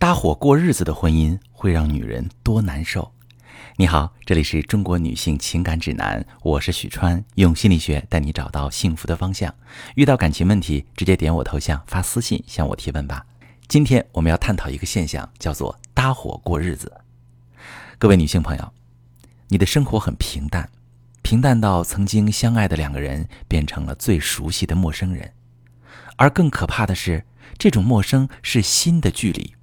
搭伙过日子的婚姻会让女人多难受。你好，这里是中国女性情感指南，我是许川，用心理学带你找到幸福的方向。遇到感情问题，直接点我头像发私信向我提问吧。今天我们要探讨一个现象，叫做搭伙过日子。各位女性朋友，你的生活很平淡，平淡到曾经相爱的两个人变成了最熟悉的陌生人，而更可怕的是，这种陌生是新的距离，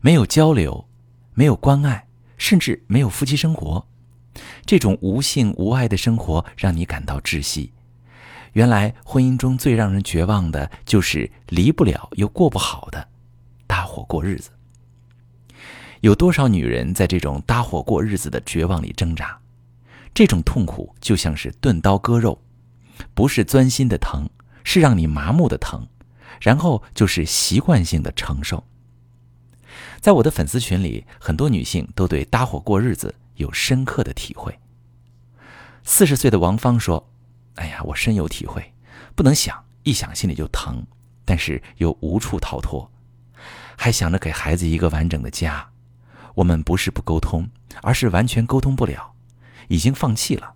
没有交流，没有关爱。甚至没有夫妻生活，这种无性无爱的生活让你感到窒息。原来婚姻中最让人绝望的就是离不了又过不好的搭伙过日子。有多少女人在这种搭伙过日子的绝望里挣扎？这种痛苦就像是钝刀割肉，不是钻心的疼，是让你麻木的疼，然后就是习惯性的承受。在我的粉丝群里，很多女性都对搭伙过日子有深刻的体会。四十岁的王芳说：“哎呀，我深有体会，不能想，一想心里就疼，但是又无处逃脱，还想着给孩子一个完整的家。我们不是不沟通，而是完全沟通不了，已经放弃了。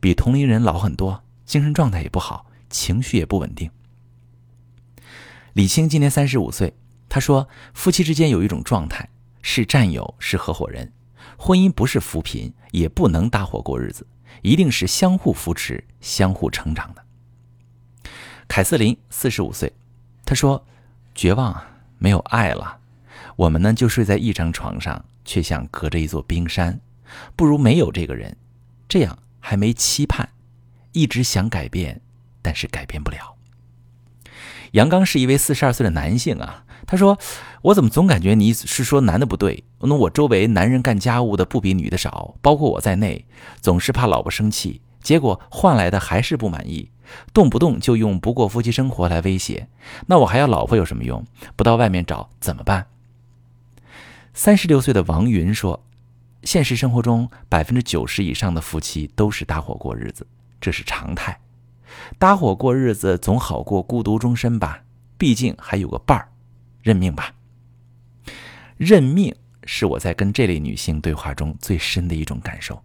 比同龄人老很多，精神状态也不好，情绪也不稳定。”李青今年三十五岁。他说：“夫妻之间有一种状态，是战友，是合伙人。婚姻不是扶贫，也不能搭伙过日子，一定是相互扶持、相互成长的。”凯瑟琳四十五岁，她说：“绝望啊，没有爱了。我们呢，就睡在一张床上，却像隔着一座冰山。不如没有这个人，这样还没期盼，一直想改变，但是改变不了。”杨刚是一位四十二岁的男性啊。他说：“我怎么总感觉你是说男的不对？那我周围男人干家务的不比女的少，包括我在内，总是怕老婆生气，结果换来的还是不满意，动不动就用不过夫妻生活来威胁。那我还要老婆有什么用？不到外面找怎么办？”三十六岁的王云说：“现实生活中，百分之九十以上的夫妻都是搭伙过日子，这是常态。搭伙过日子总好过孤独终身吧？毕竟还有个伴儿。”认命吧。认命是我在跟这类女性对话中最深的一种感受，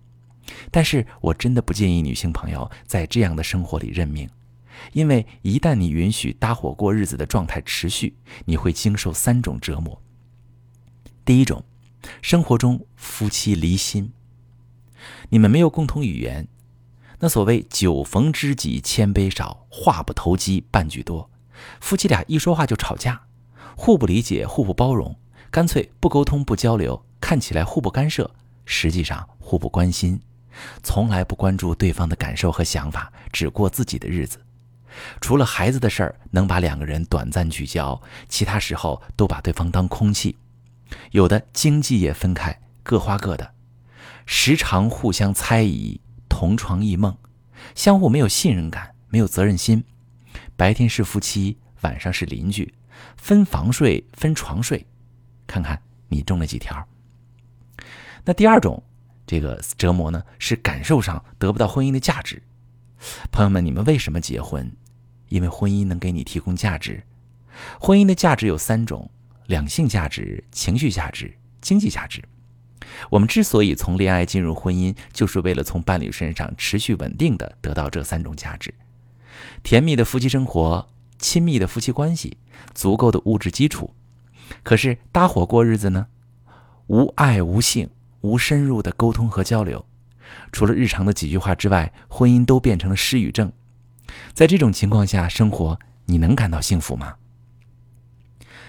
但是我真的不建议女性朋友在这样的生活里认命，因为一旦你允许搭伙过日子的状态持续，你会经受三种折磨。第一种，生活中夫妻离心，你们没有共同语言，那所谓酒逢知己千杯少，话不投机半句多，夫妻俩一说话就吵架。互不理解，互不包容，干脆不沟通、不交流，看起来互不干涉，实际上互不关心，从来不关注对方的感受和想法，只过自己的日子。除了孩子的事儿能把两个人短暂聚焦，其他时候都把对方当空气。有的经济也分开，各花各的，时常互相猜疑，同床异梦，相互没有信任感，没有责任心。白天是夫妻，晚上是邻居。分房睡，分床睡，看看你中了几条。那第二种这个折磨呢，是感受上得不到婚姻的价值。朋友们，你们为什么结婚？因为婚姻能给你提供价值。婚姻的价值有三种：两性价值、情绪价值、经济价值。我们之所以从恋爱进入婚姻，就是为了从伴侣身上持续稳定的得到这三种价值：甜蜜的夫妻生活。亲密的夫妻关系，足够的物质基础，可是搭伙过日子呢？无爱无性，无深入的沟通和交流，除了日常的几句话之外，婚姻都变成了失语症。在这种情况下生活，你能感到幸福吗？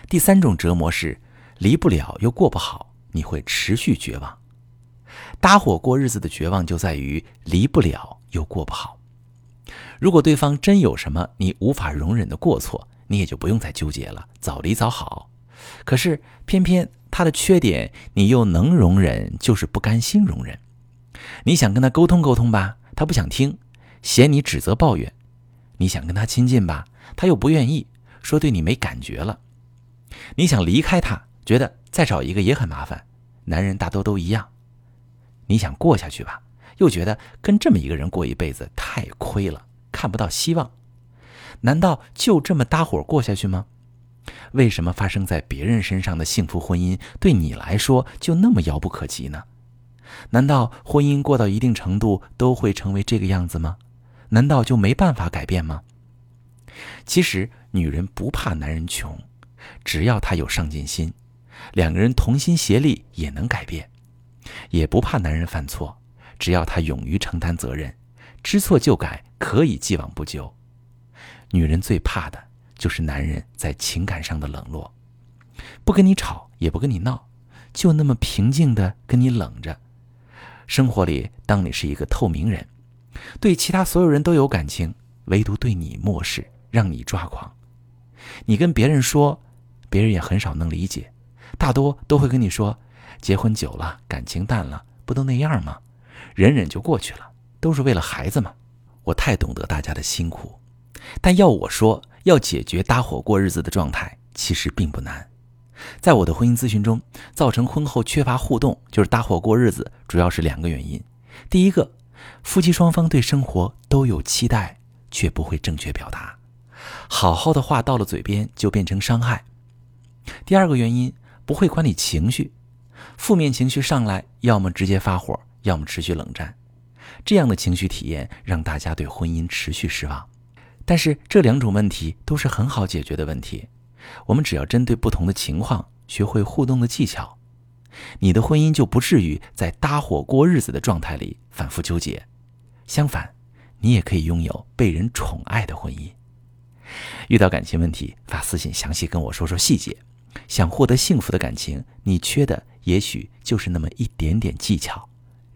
第三种折磨是离不了又过不好，你会持续绝望。搭伙过日子的绝望就在于离不了又过不好。如果对方真有什么你无法容忍的过错，你也就不用再纠结了，早离早好。可是偏偏他的缺点你又能容忍，就是不甘心容忍。你想跟他沟通沟通吧，他不想听，嫌你指责抱怨；你想跟他亲近吧，他又不愿意，说对你没感觉了。你想离开他，觉得再找一个也很麻烦，男人大多都一样。你想过下去吧，又觉得跟这么一个人过一辈子太亏了。看不到希望，难道就这么搭伙过下去吗？为什么发生在别人身上的幸福婚姻对你来说就那么遥不可及呢？难道婚姻过到一定程度都会成为这个样子吗？难道就没办法改变吗？其实，女人不怕男人穷，只要他有上进心，两个人同心协力也能改变；也不怕男人犯错，只要他勇于承担责任，知错就改，可以既往不咎。女人最怕的就是男人在情感上的冷落，不跟你吵，也不跟你闹，就那么平静的跟你冷着。生活里，当你是一个透明人，对其他所有人都有感情，唯独对你漠视，让你抓狂。你跟别人说，别人也很少能理解，大多都会跟你说：“结婚久了，感情淡了，不都那样吗？忍忍就过去了，都是为了孩子嘛。”我太懂得大家的辛苦，但要我说，要解决搭伙过日子的状态，其实并不难。在我的婚姻咨询中，造成婚后缺乏互动，就是搭伙过日子，主要是两个原因。第一个，夫妻双方对生活都有期待，却不会正确表达，好好的话到了嘴边就变成伤害。第二个原因，不会管理情绪，负面情绪上来，要么直接发火，要么持续冷战，这样的情绪体验让大家对婚姻持续失望。但是这两种问题都是很好解决的问题。我们只要针对不同的情况学会互动的技巧，你的婚姻就不至于在搭伙过日子的状态里反复纠结。相反，你也可以拥有被人宠爱的婚姻。遇到感情问题，发私信详细跟我说说细节。想获得幸福的感情，你缺的也许就是那么一点点技巧。